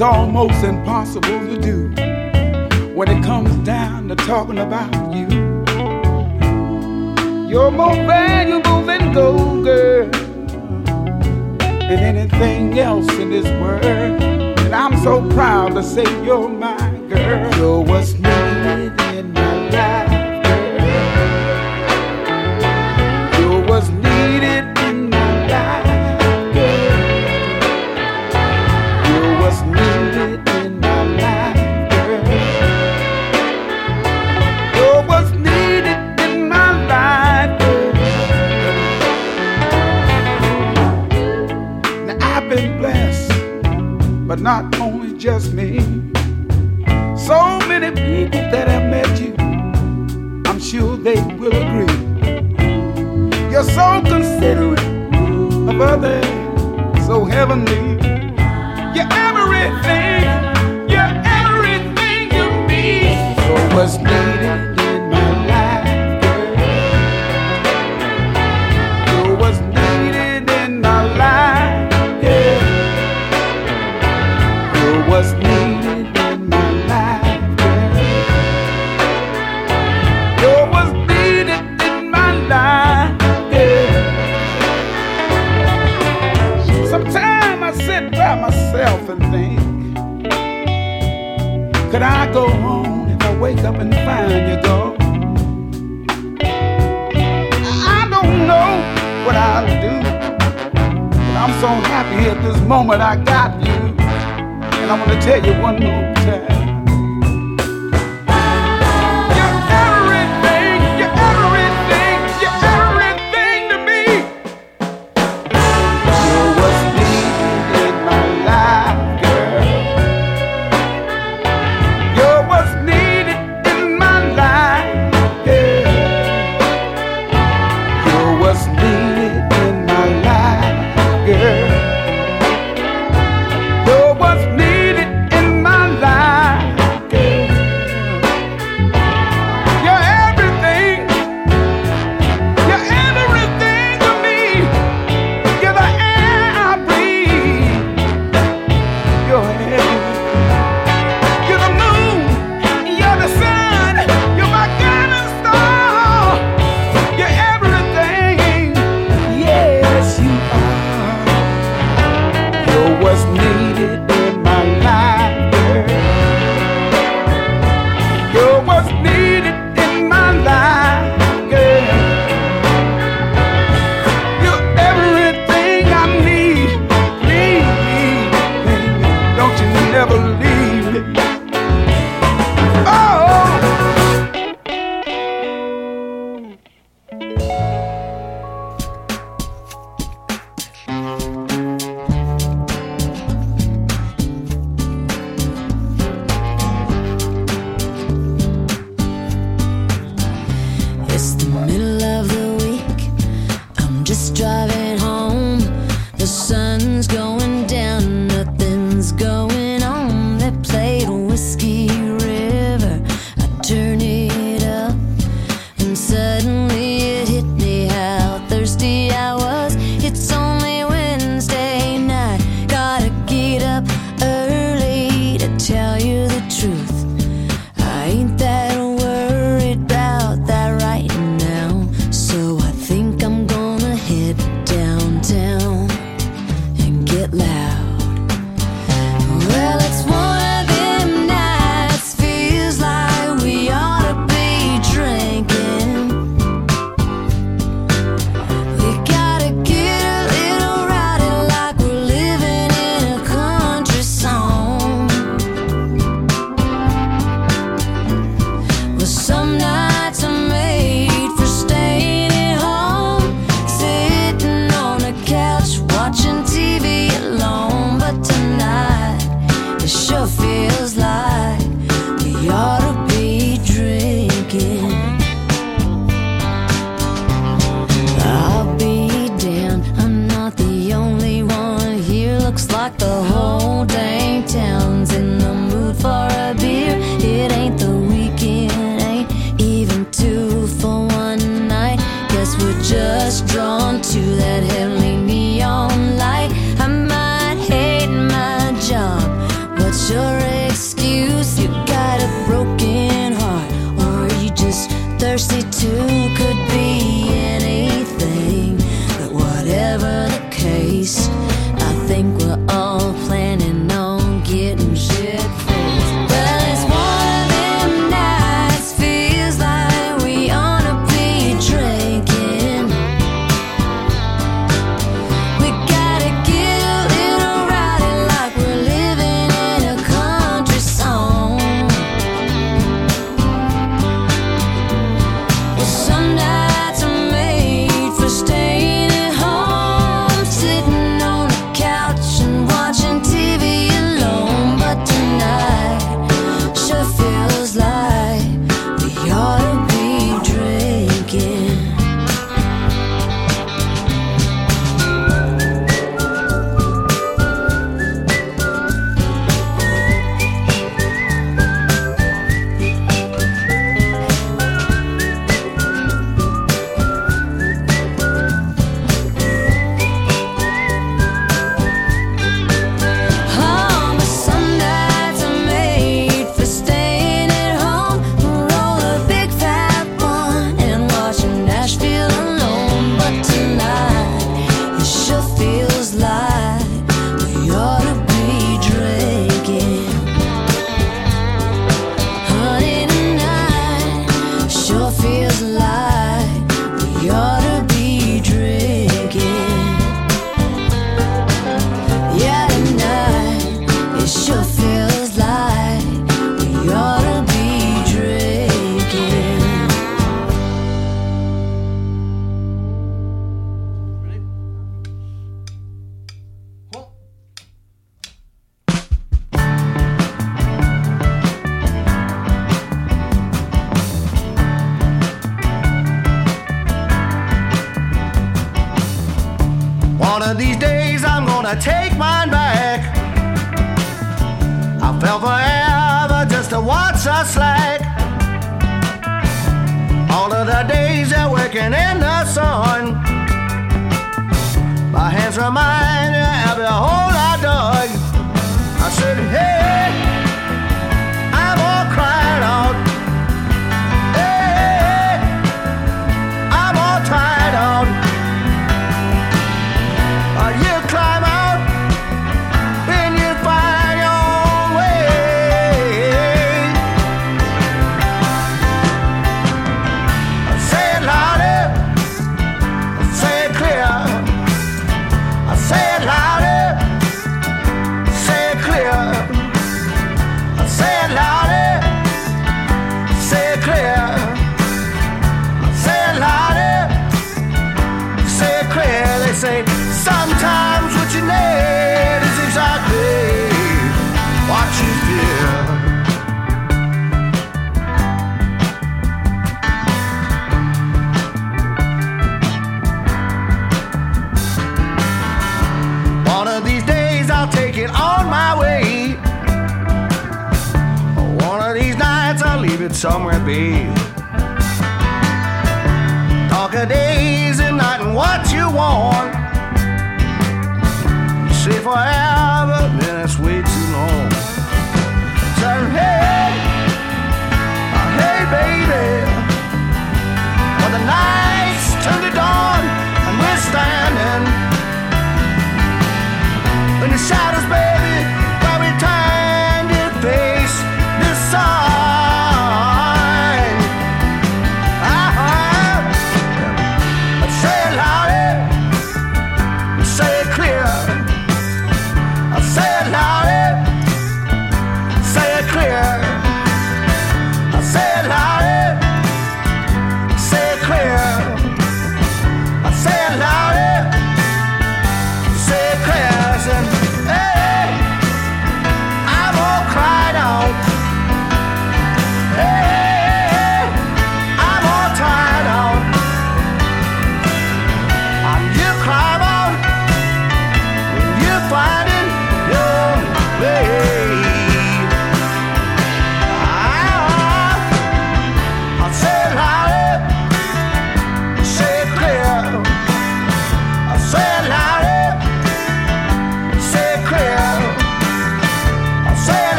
It's almost impossible to do when it comes down to talking about you. You're more valuable than gold, girl, than anything else in this world. And I'm so proud to say you're my girl. You're what's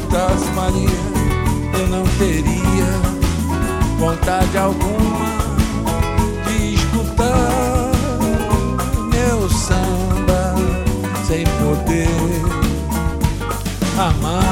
se faltasse Maria, eu não teria vontade alguma de escutar meu samba sem poder amar.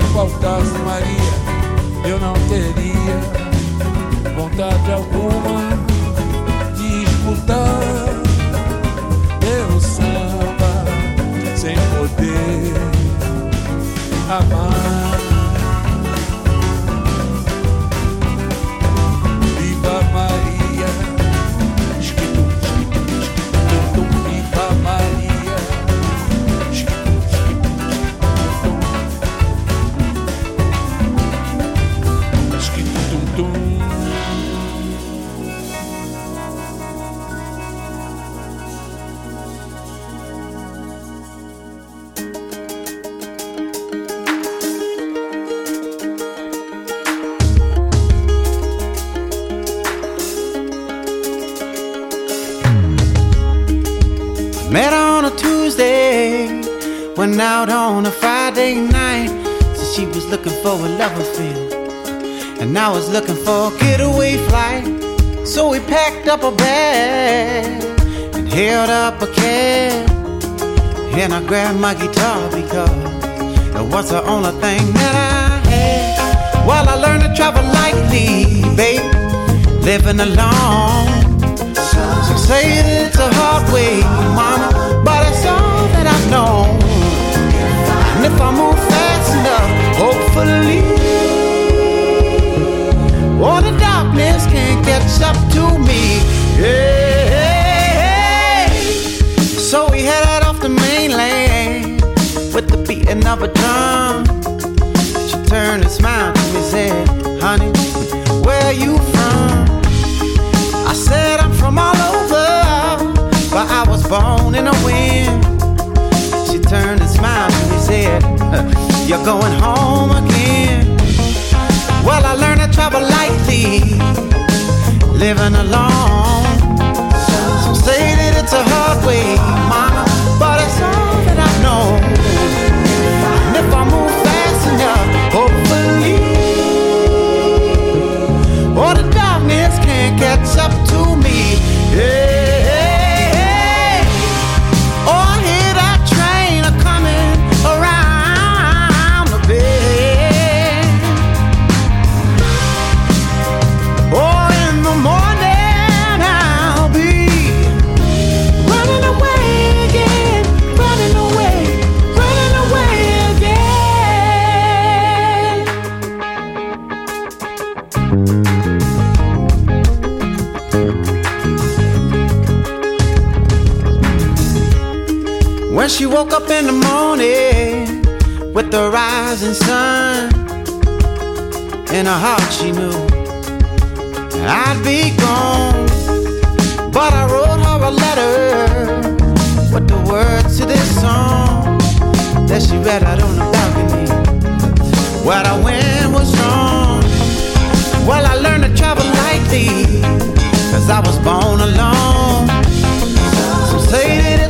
Se faltasse Maria, eu não teria vontade alguma de escutar meu samba sem poder amar. She was looking for a love affair, and I was looking for a getaway flight. So we packed up a bag and held up a cab. And I grabbed my guitar because it was the only thing that I had. While I learned to travel lightly, babe, living alone. Some say that it's a hard way, mama, but it's all that I know. And if I move fast hopefully, all the darkness can't catch up to me. Yeah. So we headed off the mainland with the beating of a drum. She turned and smiled to me said, Honey, where you from? I said I'm from all over, but I was born in a wind. She turned and smiled and said, You're going home again. Well, I learned to travel lightly, living alone. Some say that it's a hard way, mama, but it's all that I know. She woke up in the morning with the rising sun in her heart, she knew I'd be gone. But I wrote her a letter with the words to this song that she read out on the balcony. What I went was wrong. Well, I learned to travel lightly, cause I was born alone. Some say that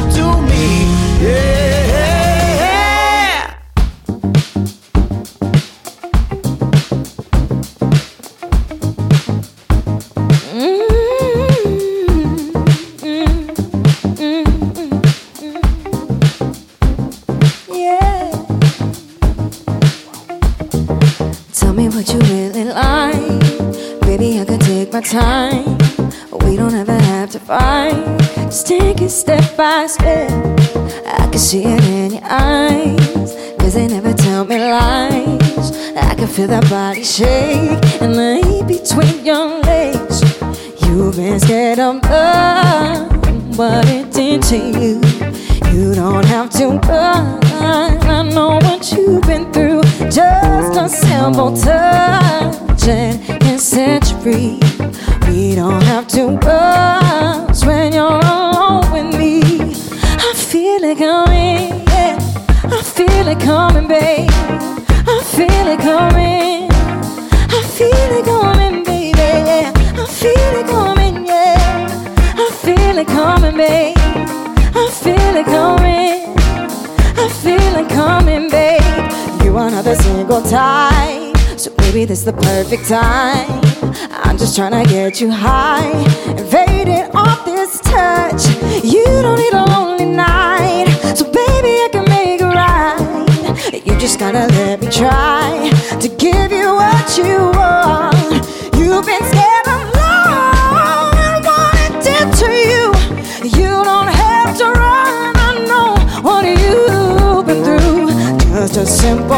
step by step. I can see it in your eyes. Cause they never tell me lies. I can feel that body shake and lay between your legs. You've been scared of love, what it did to you. You don't have to run. I know what you've been through. Just a simple touch and can set you free. We don't have to rush it coming, yeah. I feel it coming, babe. I feel it coming. I feel it coming, baby. Yeah. I feel it coming, yeah. I feel it coming, babe. I feel it coming. I feel it coming, babe. You are not a single type. So maybe this the perfect time. I'm just trying to get you high. Invaded off this touch. You don't need a lonely just gotta let me try to give you what you want. You've been scared of love and what it did to you. You don't have to run. I know what you've been through. Just a simple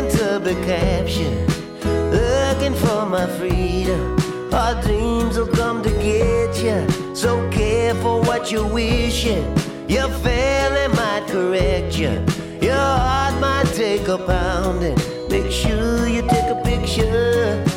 into be caption, looking for my freedom. Our dreams will come to get you. So careful what you wishing. Your family might correct ya. Your heart might take a pounding. Make sure you take a picture.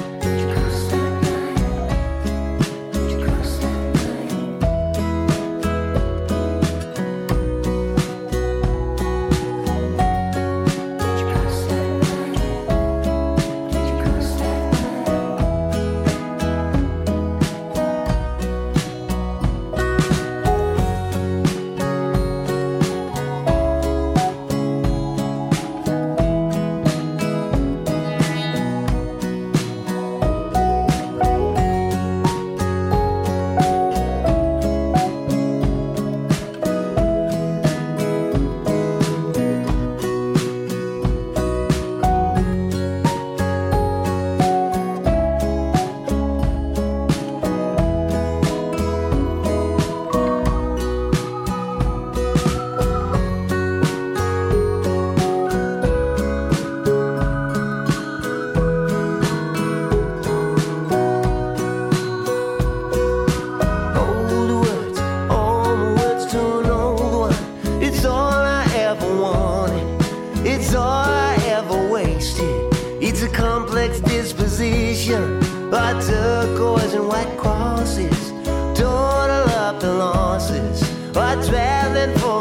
traveling for.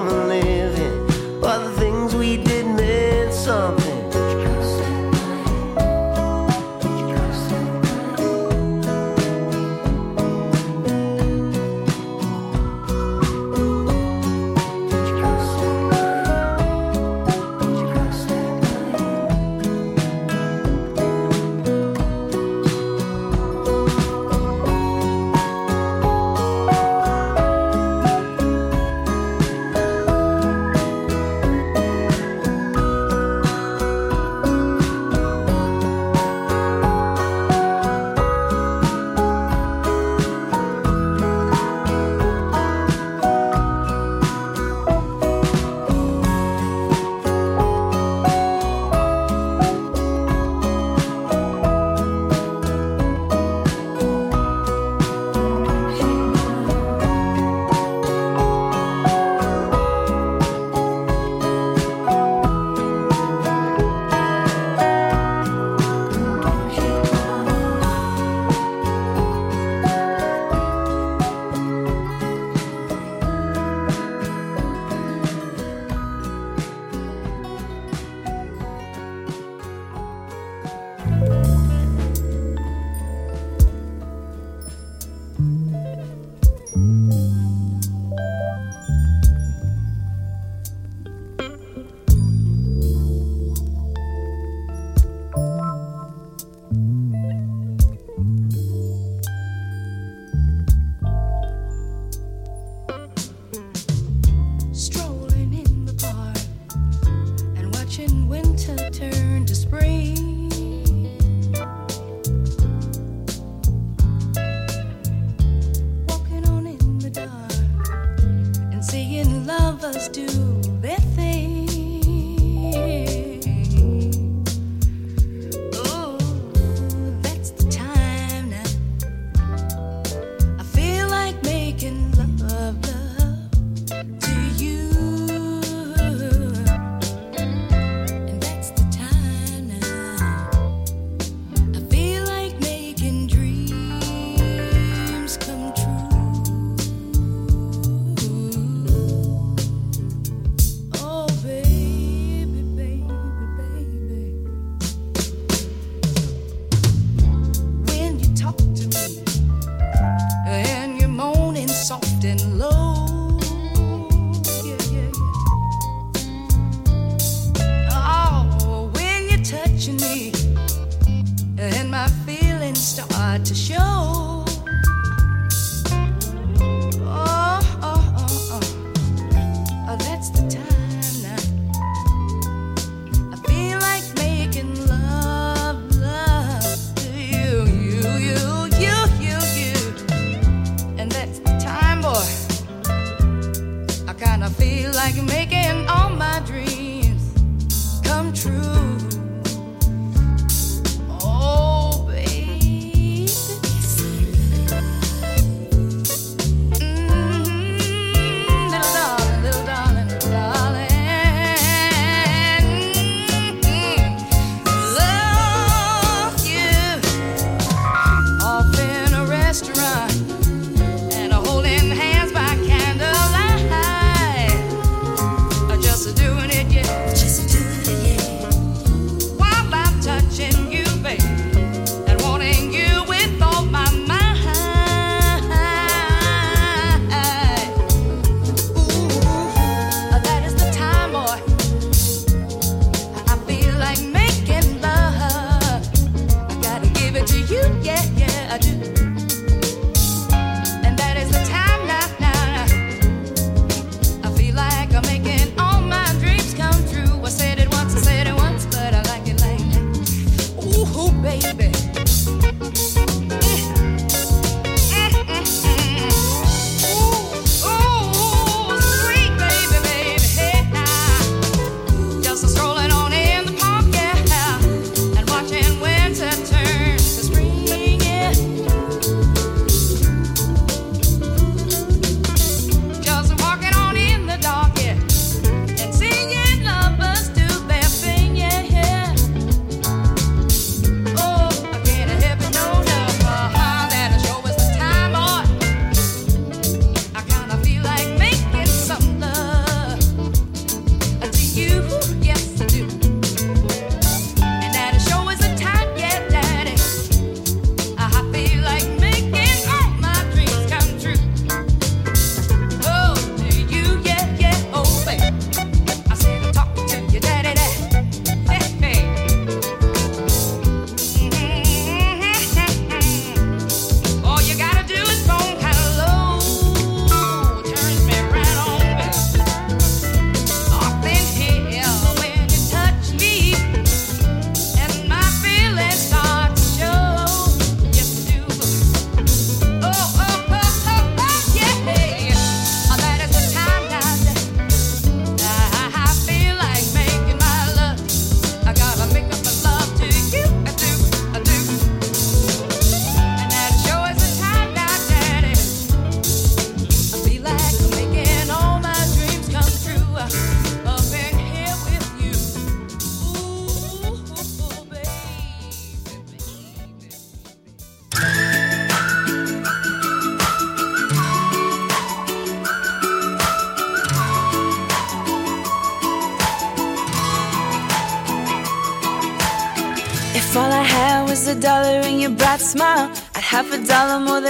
and I feel like making all my dreams come true.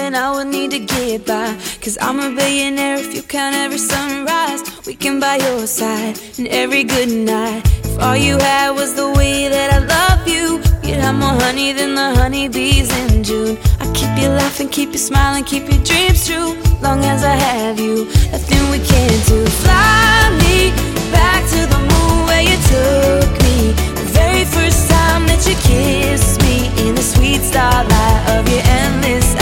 and I will need to get by. Cause I'm a billionaire if you count every sunrise. We can buy your side and every good night. If all you had was the way that I love you, you'd have more honey than the honeybees in June. I keep you laughing, keep you smiling, keep your dreams true. Long as I have you, nothing we can do. Fly me back to the moon where you took me. The very first time that you kissed me in the sweet starlight of your endless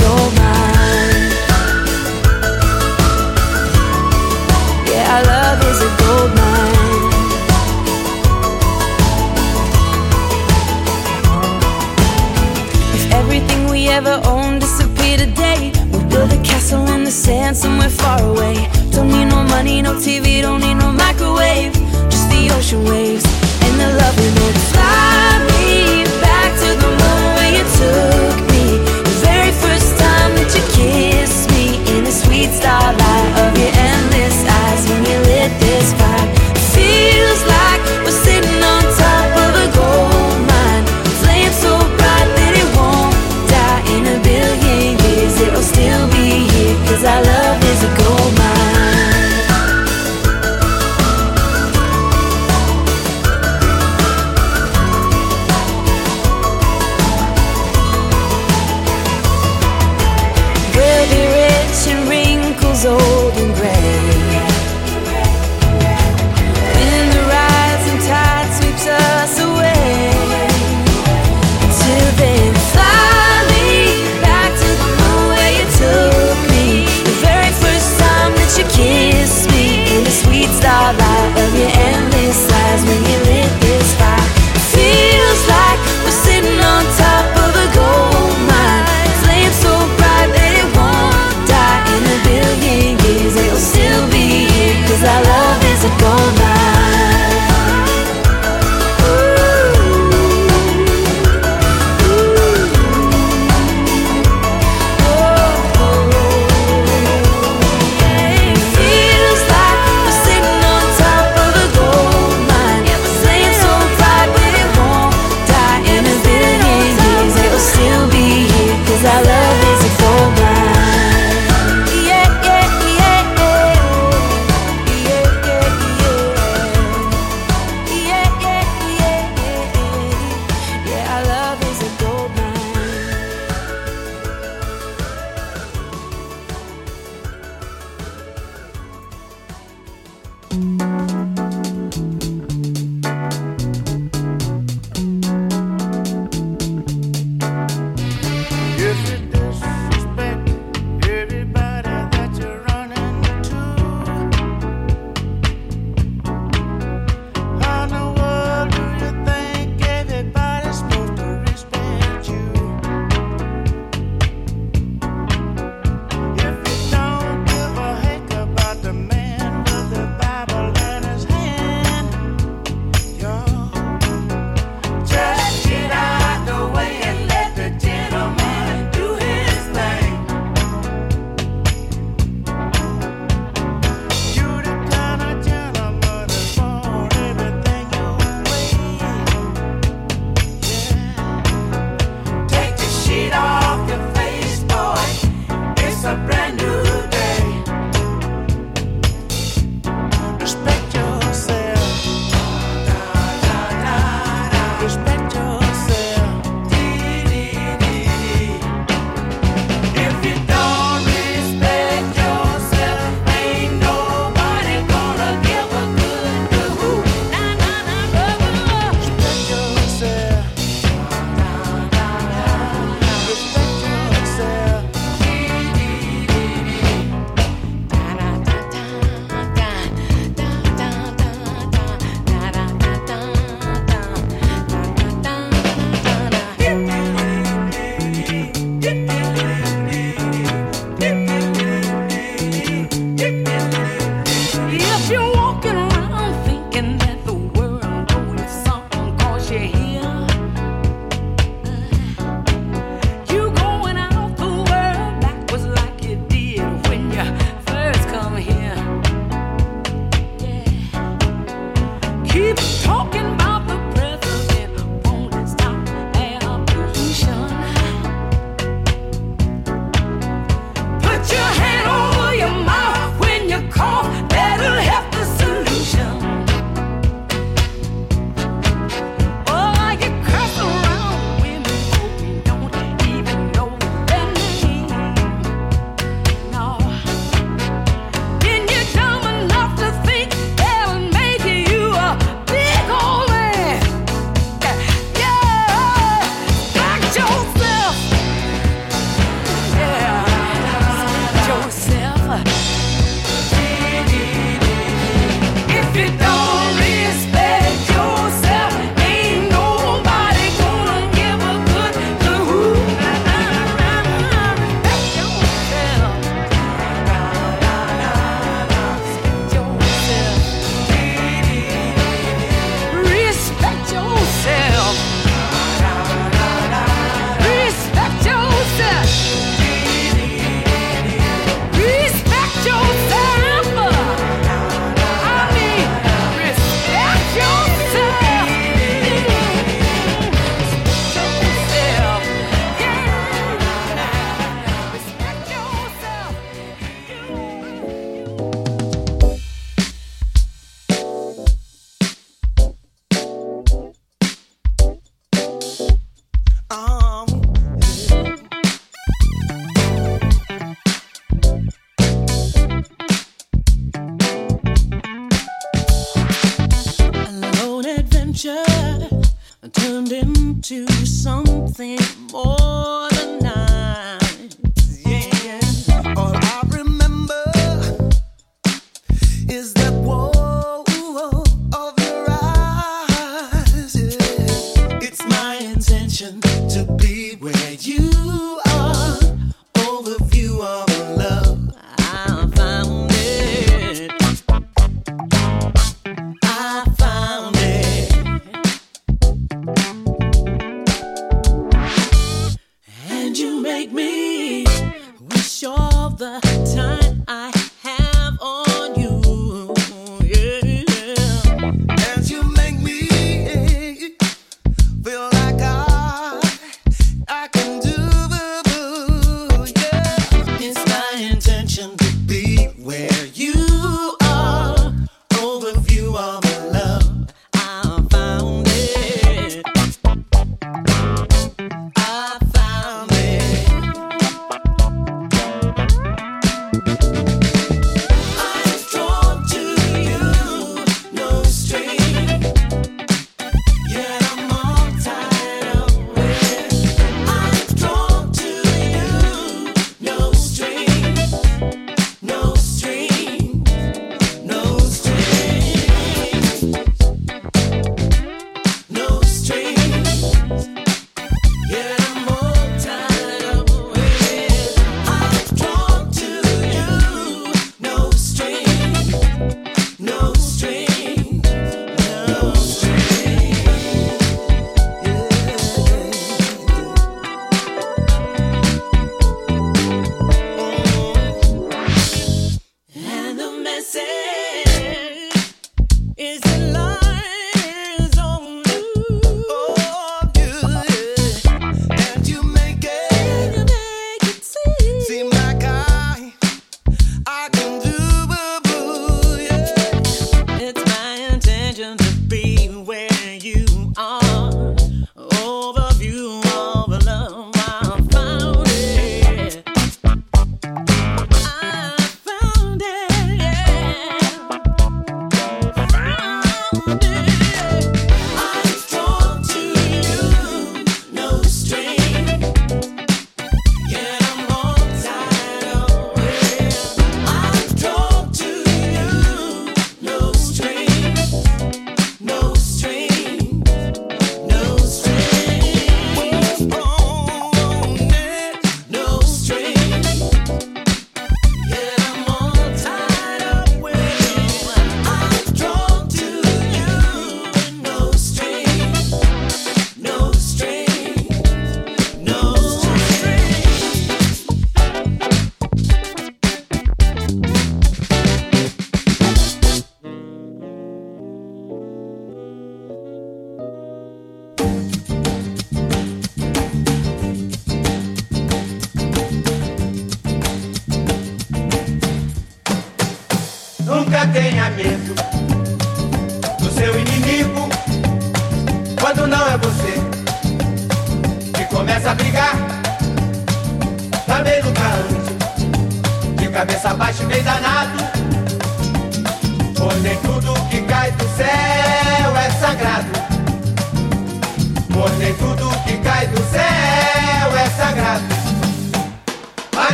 the sand somewhere far away. Don't need no money, no TV, don't need no microwave. Just the ocean waves and the love we make. Fly.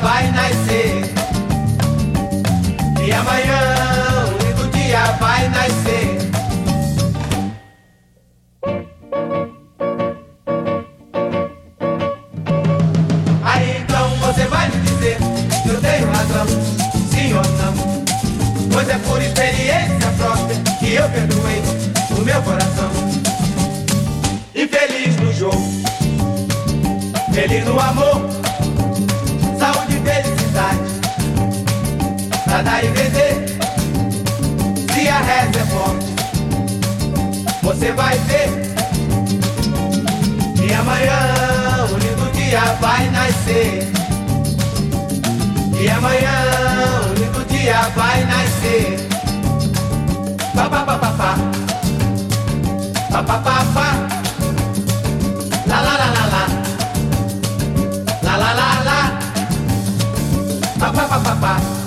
Vai nascer. E amanhã vai ter. E amanhã um lindo dia vai nascer. E amanhã um lindo dia vai nascer. Pa pa pa pa pa. Pa pa pa pa. La la la la la. La la la la. Pa pa pa pa pa.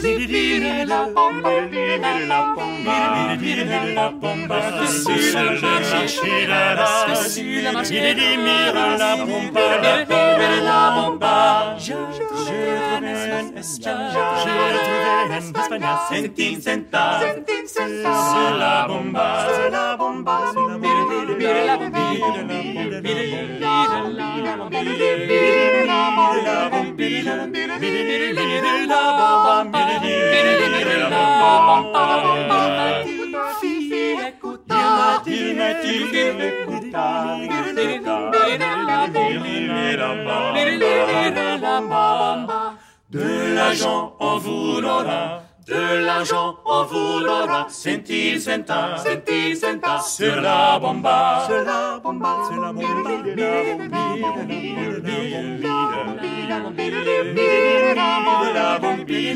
la pomba, la pomba, la pomba, la pomba, je je la bomba, la bomba, de l'argent on vous l'aura, de l'argent on vous l'aura, sentil senta, sentil senta, sur la bomba, sur la bomba, sur la bomba, la bomba,